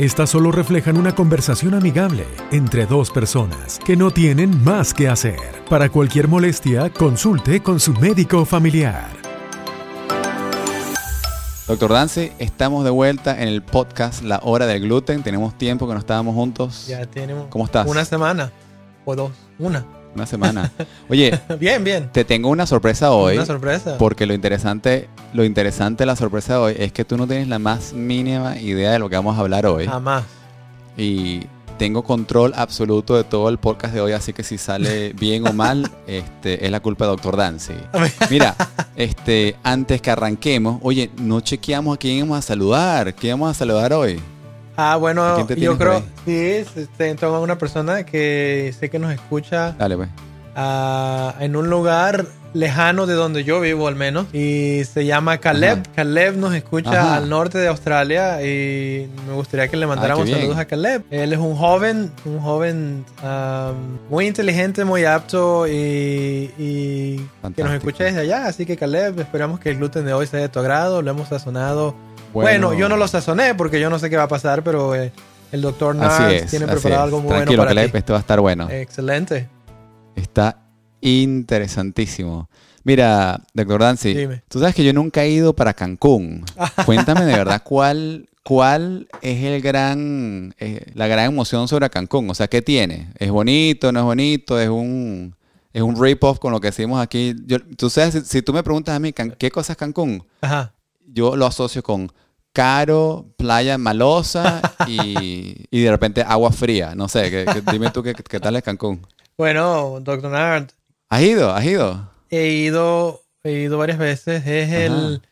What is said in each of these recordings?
Estas solo reflejan una conversación amigable entre dos personas que no tienen más que hacer. Para cualquier molestia, consulte con su médico familiar. Doctor Dancy, estamos de vuelta en el podcast La Hora del Gluten. Tenemos tiempo que no estábamos juntos. Ya tenemos. ¿Cómo estás? Una semana o dos. Una. Una semana. Oye, bien, bien. te tengo una sorpresa hoy. Una sorpresa. Porque lo interesante, lo interesante de la sorpresa de hoy es que tú no tienes la más mínima idea de lo que vamos a hablar hoy. Jamás. Y tengo control absoluto de todo el podcast de hoy, así que si sale bien o mal, este, es la culpa de Doctor Dancy. Mira, este, antes que arranquemos, oye, no chequeamos a quién íbamos a saludar. ¿Quién vamos a saludar hoy? Ah, ¿A bueno, yo creo sí, este, tengo una persona que sé que nos escucha Dale, pues. ah, en un lugar lejano de donde yo vivo al menos y se llama Caleb. Ajá. Caleb nos escucha Ajá. al norte de Australia y me gustaría que le mandáramos Ah, bien. saludos a Caleb. Él es un joven, un joven am, muy inteligente, muy apto y, y que nos escucha desde allá. Así que Caleb, esperamos que el gluten de hoy sea de tu agrado. Lo hemos sazonado. Bueno, yo no lo sazoné porque yo no sé qué va a pasar, pero eh, el doctor Nars tiene preparado algo muy Tranquilo, bueno para Caleb, ti. esto va a estar bueno. Excelente. Está interesantísimo. Mira, doctor Dancy, Dime. tú sabes que yo nunca he ido para Cancún. Cuéntame de verdad cuál, cuál es el gran, eh, la gran emoción sobre Cancún. O sea, ¿qué tiene? ¿Es bonito? ¿No es bonito? ¿Es un, es un rip-off con lo que decimos aquí? Yo, tú sabes, si, si tú me preguntas a mí, ¿qué cosa es Cancún? Ajá. Yo lo asocio con caro, playa malosa y, y de repente agua fría. No sé, que- que- dime tú qué, qué tal es Cancún. Bueno, doctor Nard, ¿Has ido? ¿Has ido? he ido, he ido varias veces. Es el,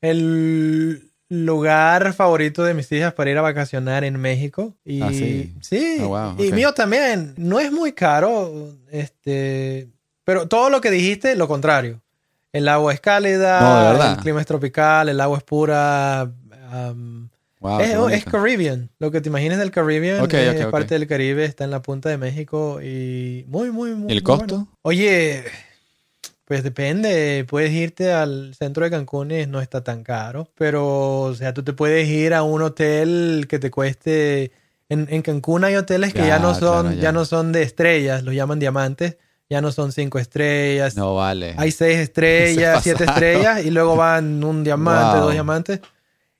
el lugar favorito de mis hijas para ir a vacacionar en México. Y Ah, sí. sí, Ah, wow, y mío también. No es muy caro, este, pero todo lo que dijiste, lo contrario. El agua es cálida, No, el clima es tropical, el agua es pura. Wow, es, es. Caribbean. Lo que te imagines del Caribbean es parte del Caribe, está en la punta de México y muy, muy, muy. ¿Y el muy costo? bueno. Oye, pues depende. Puedes irte al centro de Cancún y no está tan caro, pero, o sea, tú te puedes ir a un hotel que te cueste. En, en Cancún hay hoteles que ya, Ya, no son, claro, ya. ya. no son de estrellas, los llaman diamantes, ya no son cinco estrellas. No vale. Hay seis estrellas, Se siete estrellas y luego van un diamante, Wow. dos diamantes.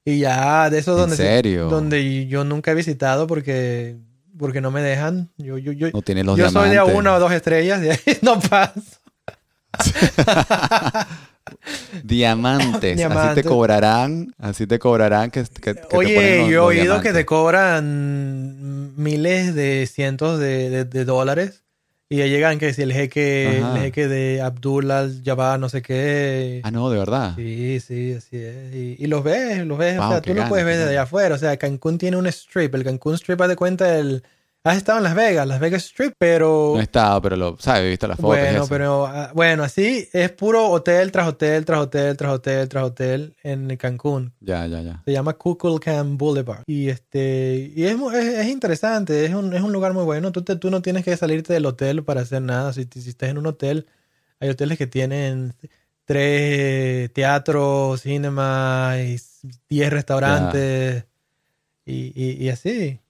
Y ya, de esos ¿En donde, serio? donde yo nunca he visitado porque, porque no me dejan. Yo, yo, yo, no tienes los yo soy de una o dos estrellas, de ahí no paso. Diamantes. Así te cobrarán. Así te cobrarán que, que- que te ponen Oye, los- yo he oído diamantes. que te cobran miles de cientos de, de- de dólares. Y ya llegan que si el jeque, Ajá. el jeque de Abdullah Jabbar, no sé qué. Ah, no, de verdad. Sí, sí, así es. Y, y los ves, los ves. Wow, o sea, tú lo gana, puedes ver desde allá afuera. O sea, Cancún tiene un strip. El Cancún Strip, haz de cuenta, el... has estado en Las Vegas, Las Vegas Strip, pero... No he estado, pero lo sabes, he visto las fotos. y bueno, eso. pero ah, bueno, así es puro hotel tras hotel, tras hotel, tras hotel, tras hotel en Cancún. Ya, ya, ya. Se llama Kukulcan Boulevard. Y este y es, es, es interesante, es un, es un lugar muy bueno. Tú, te- tú no tienes que salirte del hotel para hacer nada. Si, si estás en un hotel, hay hoteles que tienen tres teatros, cinema, y diez restaurantes y, y- y así.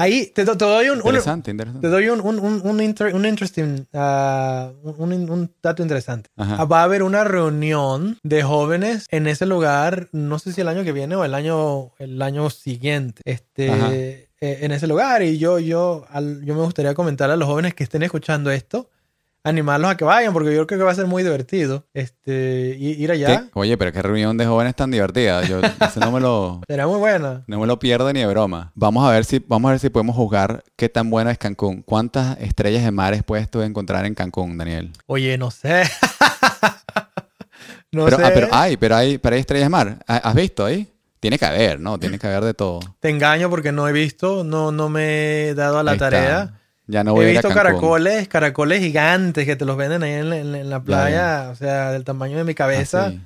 Ahí te, te doy un, un- Interesante, interesante. te doy un, un, un, un, inter- un interesting, ah, un, un- un dato interesante. Ajá. Ah, Va a haber una reunión de jóvenes en ese lugar, no sé si el año que viene o el año, el año siguiente, este, Ajá. eh, en ese lugar. Y yo, yo, al- yo me gustaría comentar a los jóvenes que estén escuchando esto, animarlos a que vayan, porque yo creo que va a ser muy divertido este, ir allá. ¿Qué? Oye, pero qué reunión de jóvenes tan divertida. Yo eso no me lo, Será muy buena. no me lo pierdo ni de broma. Vamos a ver si, vamos a ver si podemos juzgar qué tan bueno es Cancún. ¿Cuántas estrellas de mares puedes tú encontrar en Cancún, Daniel? Oye, no sé. no pero, sé. ah, pero hay, pero hay, pero hay estrellas de mar. ¿Ha- ¿Has visto ahí? Tiene que haber, ¿no? Tiene que haber de todo. Te engaño porque no he visto, no, no me he dado a la Ahí está. Ya no voy He a ir a visto caracoles, caracoles gigantes que te los venden ahí en, la- en la- en la playa, o sea, del tamaño de mi cabeza. Ah, sí.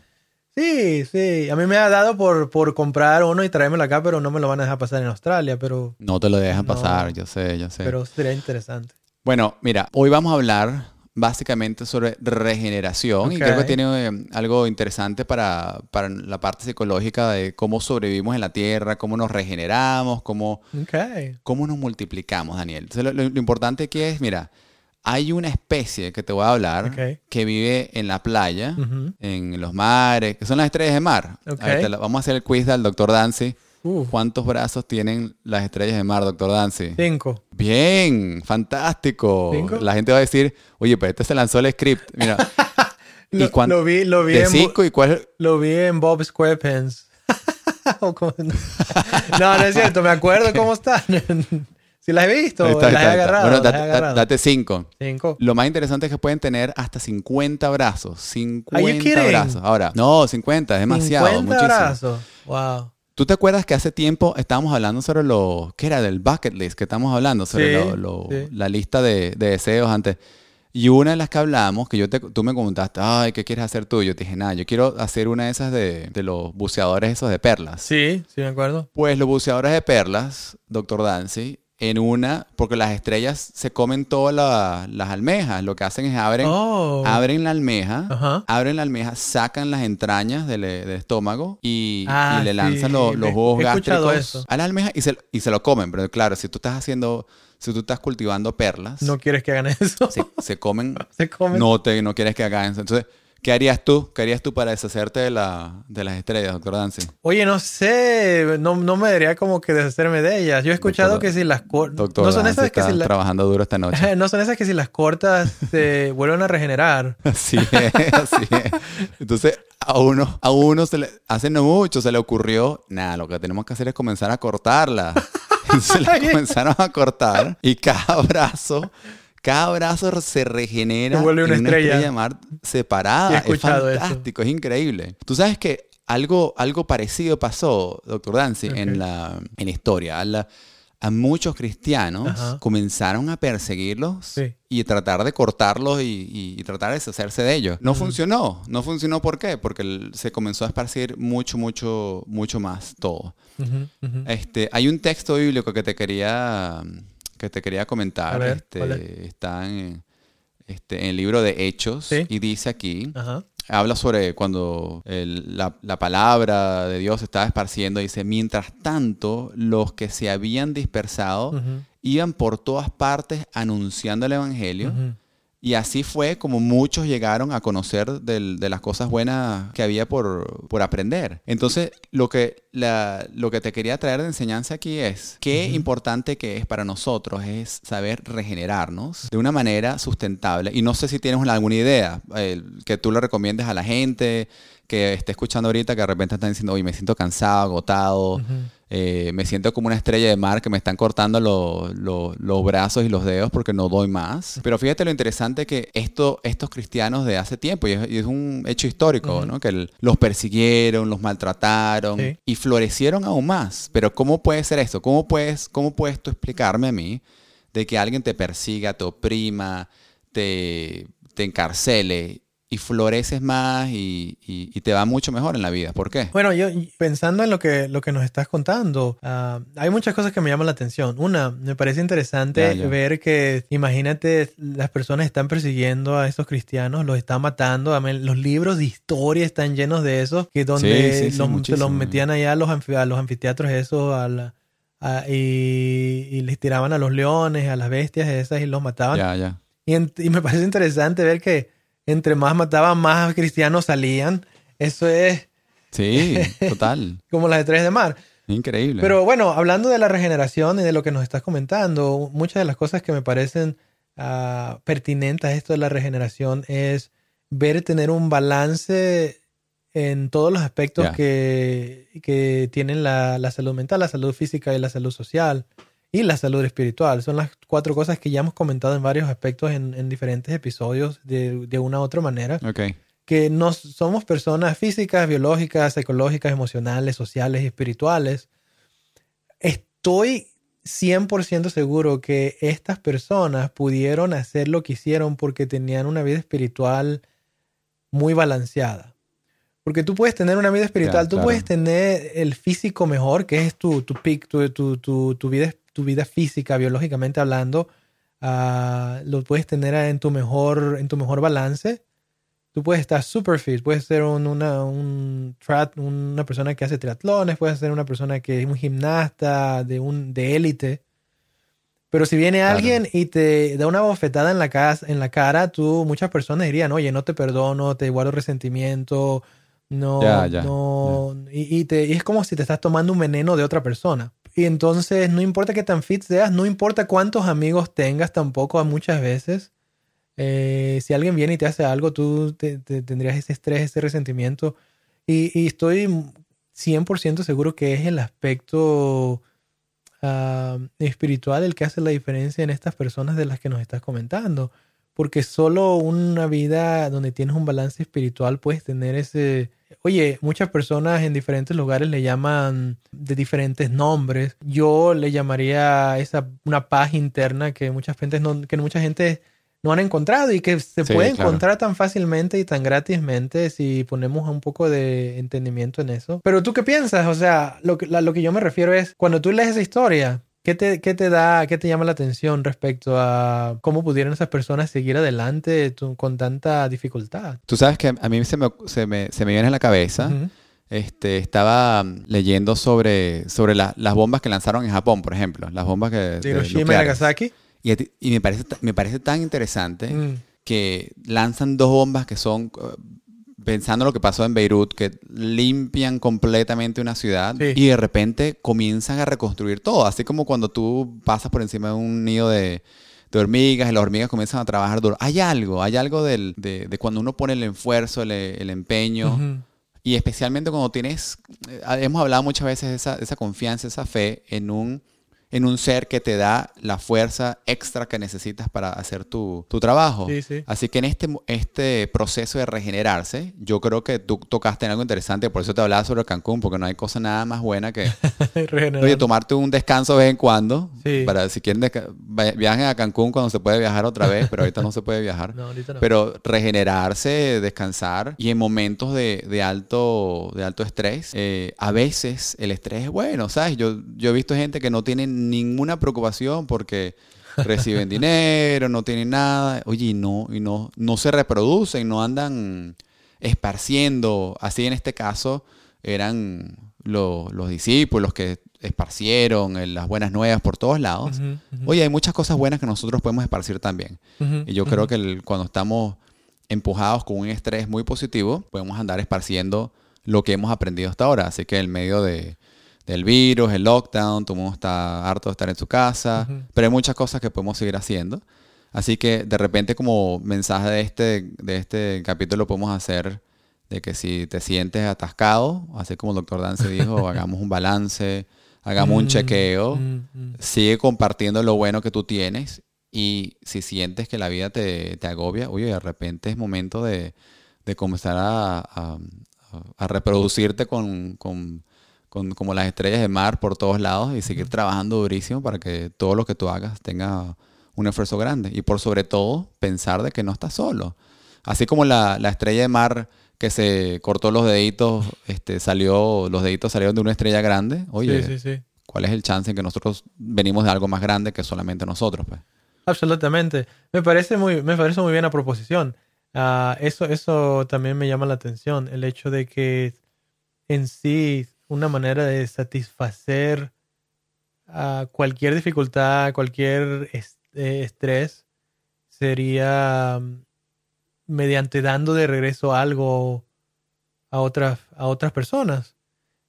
Sí, sí. A mí me ha dado por, por comprar uno y traérmelo acá, pero no me lo van a dejar pasar en Australia, pero, No te lo dejan No. pasar, yo sé, yo sé. pero sería interesante. Bueno, mira, hoy vamos a hablar básicamente sobre regeneración y creo que tiene eh, algo interesante para, para la parte psicológica de cómo sobrevivimos en la Tierra, cómo nos regeneramos, cómo, cómo nos multiplicamos, Daniel. Entonces, lo, lo- lo importante aquí es, mira, hay una especie que te voy a hablar que vive en la playa, en los mares, que son las estrellas de mar. Ok. A ver, te la- vamos a hacer el quiz del doctor Dancy. Uh, ¿Cuántos brazos tienen las estrellas de mar, doctor Dancy? cinco. Bien, fantástico. ¿Cinco? La gente va a decir, oye, pero este se lanzó el script. Mira, ¿Y Lo, cuán- lo vi, lo vi de en, cinco y cuál? lo vi en Bob SquarePants. No, no es cierto, me acuerdo cómo están. si las he visto, está, las he está, está. agarrado. Bueno, las he date, agarrado. date cinco. Cinco. Lo más interesante es que pueden tener hasta 50 brazos. 50 kidding? brazos. Ahora, no, 50, es demasiado. 50 muchísimo. brazos. Wow. ¿Tú te acuerdas que hace tiempo estábamos hablando sobre lo que era del bucket list que estamos hablando sobre Sí, lo- lo- sí. la lista de, de deseos antes? Y una de las que hablamos, que yo te, tú me preguntaste, ay, ¿qué quieres hacer tú? Yo te dije, nada, yo quiero hacer una de esas de, de los buceadores esos de perlas. Sí, sí me acuerdo. Pues los buceadores de perlas, doctor Dancy, en una, porque las estrellas se comen todas la- las almejas, lo que hacen es abren, Oh. abren la almeja, Ajá. abren la almeja, sacan las entrañas del, del estómago y, Ah, y le sí, lanzan los, los he- escuchado gástricos eso. a la almeja y se, y se lo comen. Pero claro, si tú estás haciendo, si tú estás cultivando perlas, No quieres que hagan eso. se, se comen, Se comen. no, te, no quieres que hagan eso. Entonces, ¿qué harías tú? ¿Qué harías tú para deshacerte de, la, de las estrellas, doctor Dancy? Oye, no sé, no, no me daría como que deshacerme de ellas. Yo he escuchado Doctor- que si las cortas... Doctor No son esas que si trabajando duro esta noche. No son esas que si las cortas se vuelven a regenerar. Así es, así es. Entonces, a uno, a uno se le, hace no mucho se le ocurrió, nada, lo que tenemos que hacer es comenzar a cortarla. se la comenzaron a cortar y cada brazo, cada brazo se regenera Se vuelve una en estrella. de mar separada. Es eso. fantástico, es increíble. Tú sabes que algo, algo parecido pasó, doctor Dancy, en, la, en la historia. A, la- a muchos cristianos Ajá. comenzaron a perseguirlos Sí. y tratar de cortarlos y, y- y tratar de deshacerse de ellos. No funcionó. No funcionó ¿por qué? Porque se comenzó a esparcir mucho, mucho, mucho más todo. Este, hay un texto bíblico que te quería, que te quería comentar. Ver, este, ¿cuál Está en, este, en el libro de Hechos Sí. y dice aquí, Ajá. habla sobre cuando el- la, la palabra de Dios se estaba esparciendo. Dice, mientras tanto, los que se habían dispersado iban por todas partes anunciando el Evangelio. Y así fue como muchos llegaron a conocer del- de las cosas buenas que había por, por aprender. Entonces, lo que, la- lo que te quería traer de enseñanza aquí es qué importante que es para nosotros es saber regenerarnos de una manera sustentable. Y no sé si tienes una- alguna idea eh, que tú le recomiendes a la gente que esté escuchando ahorita que de repente están diciendo, oye, me siento cansado, agotado. Eh, me siento como una estrella de mar que me están cortando lo- lo- los brazos y los dedos porque no doy más. Pero fíjate lo interesante que esto, estos cristianos de hace tiempo, y es, y es un hecho histórico. ¿no? que el- los persiguieron, los maltrataron Sí. y florecieron aún más. Pero ¿cómo puede ser esto? ¿Cómo puedes, ¿Cómo puedes tú explicarme a mí de que alguien te persiga, te oprima, te, te encarcele y floreces más y, y- y te va mucho mejor en la vida? ¿Por qué? Bueno, yo pensando en lo que, lo que nos estás contando, ah, hay muchas cosas que me llaman la atención. Una, me parece interesante Ya, ya. ver que, imagínate, las personas están persiguiendo a estos cristianos, los están matando. Los libros de historia están llenos de eso, que donde Sí, sí, sí, los, se los metían allá a los, anfi- a los anfiteatros esos, a la- a- y, y les tiraban a los leones, a las bestias esas y los mataban. Ya. Y, en- y me parece interesante ver que entre más mataban, más cristianos salían. Eso es Sí, total. como las estrellas de mar. Increíble. Pero bueno, hablando de la regeneración y de lo que nos estás comentando, muchas de las cosas que me parecen ah, pertinentes a esto de la regeneración es ver tener un balance en todos los aspectos que, que tienen la, la salud mental, la salud física y la salud social y la salud espiritual. Son las cuatro cosas que ya hemos comentado en varios aspectos en, en diferentes episodios de, de una u otra manera Ok. que no somos personas físicas, biológicas, psicológicas, emocionales, sociales y espirituales. Estoy 100% seguro que estas personas pudieron hacer lo que hicieron porque tenían una vida espiritual muy balanceada. Porque tú puedes tener una vida espiritual, tú puedes tener el físico mejor, que es tu, tu peak, tu, tu, tu, vida, tu vida física, biológicamente hablando, ah, lo puedes tener en tu mejor, en tu mejor balance. Tú puedes estar super fit, puedes ser una, un, una persona que hace triatlones, puedes ser una persona que es un gimnasta de un de élite. Pero si viene alguien y te da una bofetada en la, casa, en la cara, tú, muchas personas dirían, oye, no te perdono, te guardo resentimiento, no, no, Y, te, y es como si te estás tomando un veneno de otra persona. Y entonces, no importa qué tan fit seas, no importa cuántos amigos tengas tampoco muchas veces, eh, si alguien viene y te hace algo, tú te, tendrías ese estrés, ese resentimiento. Y, estoy 100% seguro que es el aspecto ah, espiritual el que hace la diferencia en estas personas de las que nos estás comentando. Porque solo una vida donde tienes un balance espiritual puedes tener ese... Oye, muchas personas en diferentes lugares le llaman de diferentes nombres. Yo le llamaría esa una paz interna que muchas gente no, que mucha gente no han encontrado y que se puede encontrar tan fácilmente y tan gratismente si ponemos un poco de entendimiento en eso. Pero tú qué piensas? O sea, lo que, lo que yo me refiero es, cuando tú lees esa historia, ¿Qué te, ¿Qué te, da, qué te llama la atención respecto a cómo pudieron esas personas seguir adelante con tanta dificultad? Tú sabes que a mí se me, se me, se me viene en la cabeza. Este, estaba leyendo sobre, sobre las bombas que lanzaron en Japón, por ejemplo. Las bombas que. Hiroshima y Nagasaki. Y, me, parece, me parece tan interesante mm. que lanzan dos bombas que son, pensando lo que pasó en Beirut, que limpian completamente una ciudad y de repente comienzan a reconstruir todo. Así como cuando tú pasas por encima de un nido de, hormigas y las hormigas comienzan a trabajar duro. Hay algo, hay algo de, de, cuando uno pone el esfuerzo, el, empeño. Y especialmente cuando tienes, eh, hemos hablado muchas veces de esa, esa confianza, esa fe en un en un ser que te da la fuerza extra que necesitas para hacer tu, trabajo. Así que en este, este proceso de regenerarse, yo creo que tú tocaste en algo interesante, por eso te hablaba sobre Cancún, porque no hay cosa nada más buena que oye, tomarte un descanso de vez en cuando. Para si quieren viajen a Cancún cuando se puede viajar otra vez, pero ahorita no se puede viajar. Pero regenerarse, descansar y en momentos de, alto, de alto estrés, eh, a veces el estrés es bueno, ¿sabes? Yo, yo he visto gente que no tiene ninguna preocupación porque reciben dinero, no tienen nada, oye, y no, y no, no se reproducen, no andan esparciendo. Así en este caso eran los discípulos que esparcieron las buenas nuevas por todos lados. Oye, hay muchas cosas buenas que nosotros podemos esparcir también. y yo creo que cuando estamos empujados con un estrés muy positivo, podemos andar esparciendo lo que hemos aprendido hasta ahora. Así que en medio de, del virus, el lockdown, todo el mundo está harto de estar en su casa, pero hay muchas cosas que podemos seguir haciendo. Así que de repente como mensaje de este, de este capítulo podemos hacer de que si te sientes atascado, así como el doctor Dance dijo, hagamos un balance, hagamos un mm, chequeo, mm, mm. sigue compartiendo lo bueno que tú tienes y si sientes que la vida te, agobia, oye, de repente es momento de, comenzar a, reproducirte con con, como las estrellas de mar por todos lados y seguir trabajando durísimo para que todo lo que tú hagas tenga un esfuerzo grande. Y por sobre todo, pensar de que no estás solo. Así como la, estrella de mar que se cortó los deditos, este, salió, los deditos salieron de una estrella grande. Oye, ¿cuál es el chance en que nosotros venimos de algo más grande que solamente nosotros? Pues? Absolutamente. Me parece muy, me parece muy bien la proposición. Ah, eso, eso también me llama la atención, el hecho de que en sí una manera de satisfacer a cualquier dificultad, cualquier eh, estrés, sería mm, mediante dando de regreso algo a otras, a otras personas.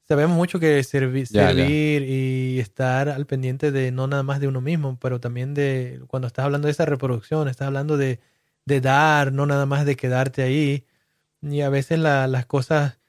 Sabemos mucho que servir y estar al pendiente de no nada más de uno mismo, pero también de cuando estás hablando de esa reproducción, estás hablando de, de dar, no nada más de quedarte ahí. Y a veces las cosas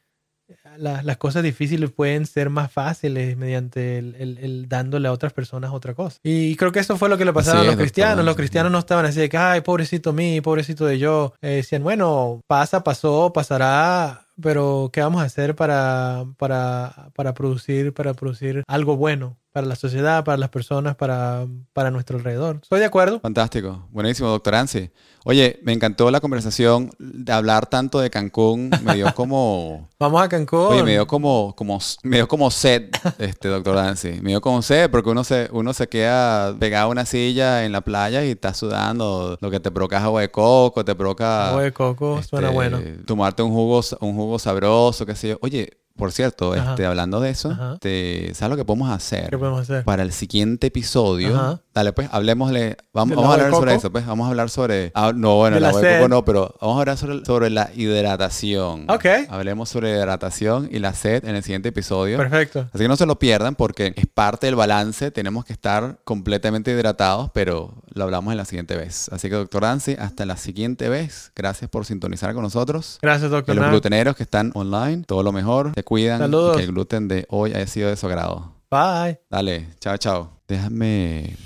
las cosas difíciles pueden ser más fáciles mediante el, dándole a otras personas otra cosa. Y creo que eso fue lo que le pasaba a los cristianos. Los cristianos no estaban así de que, ay, pobrecito mí, pobrecito de yo. Eh, decían, bueno, pasa, pasó, pasará, pero ¿qué vamos a hacer para, para, para, producir, para producir algo bueno? Para la sociedad, para las personas, para, para nuestro alrededor. Estoy de acuerdo. Fantástico. Buenísimo, doctor Ansi. Oye, me encantó la conversación de hablar tanto de Cancún. Me dio como... Vamos a Cancún. Oye, me dio como, como, me dio como sed, este doctor Dancy. Me dio como sed porque uno se, uno se queda pegado a una silla en la playa y está sudando. Lo que te provoca es agua de coco, te provoca... Agua de coco, suena este, bueno. Tomarte un jugo, un jugo sabroso, qué sé yo. Oye, por cierto, Ajá. este, hablando de eso, Ajá. te- ¿sabes lo que podemos hacer? ¿Qué podemos hacer? Para el siguiente episodio, Ajá. Dale pues, hablemosle, vamos, ¿Del vamos a hablar sobre eso, pues, vamos a hablar sobre, ah, no, bueno, De la de sed. coco no, pero vamos a hablar sobre, sobre la hidratación. Ok. Hablemos sobre hidratación y la sed en el siguiente episodio. Perfecto. Así que no se lo pierdan porque es parte del balance, tenemos que estar completamente hidratados, pero lo hablamos en la siguiente vez. Así que, doctor Dancy, hasta la siguiente vez. Gracias por sintonizar con nosotros. Gracias, Y doctor. los Nam. gluteneros que están online, todo lo mejor, se cuidan Saludos. y que el gluten de hoy haya sido de su agrado. Bye. Dale, chao, chao. Déjame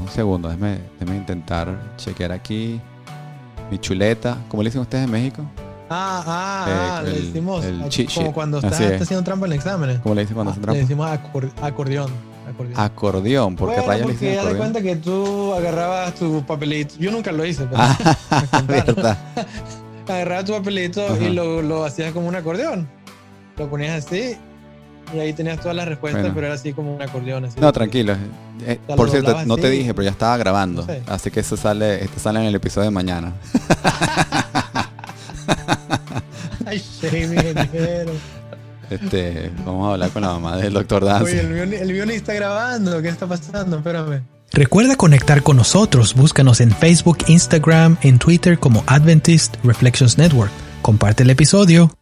un segundo, déjame, déjame intentar chequear aquí mi chuleta. ¿Cómo le dicen ustedes en México? Ah, ah, Eh, ah, le el- decimos el aquí, como cuando estás, es. estás haciendo trampa en el examen. ¿Cómo le dicen cuando hacen Le trampa? decimos acor- acordeón. acordeón. Acordeón. ¿Por qué Bueno, rayos le porque de acordeón? cuenta que tú agarrabas tu papelito. Yo nunca lo hice, pero Ah, verdad. agarrabas tu papelito Ajá. y lo, lo hacías como un acordeón. Lo ponías así y ahí tenías todas las respuestas, Bueno. pero era así como un acordeón. Así. No, tranquilo. Eh, lo por cierto, no te dije, pero ya estaba grabando. No sé. Así que eso sale, esto sale en el episodio de mañana. Ay, Jamie. Este, vamos a hablar con la mamá del doctor Dancy. Oye, el mío, ni- el mío ni está grabando. ¿Qué está pasando? Espérame. Recuerda conectar con nosotros. Búscanos en Facebook, Instagram, en Twitter como Adventist Reflections Network. Comparte el episodio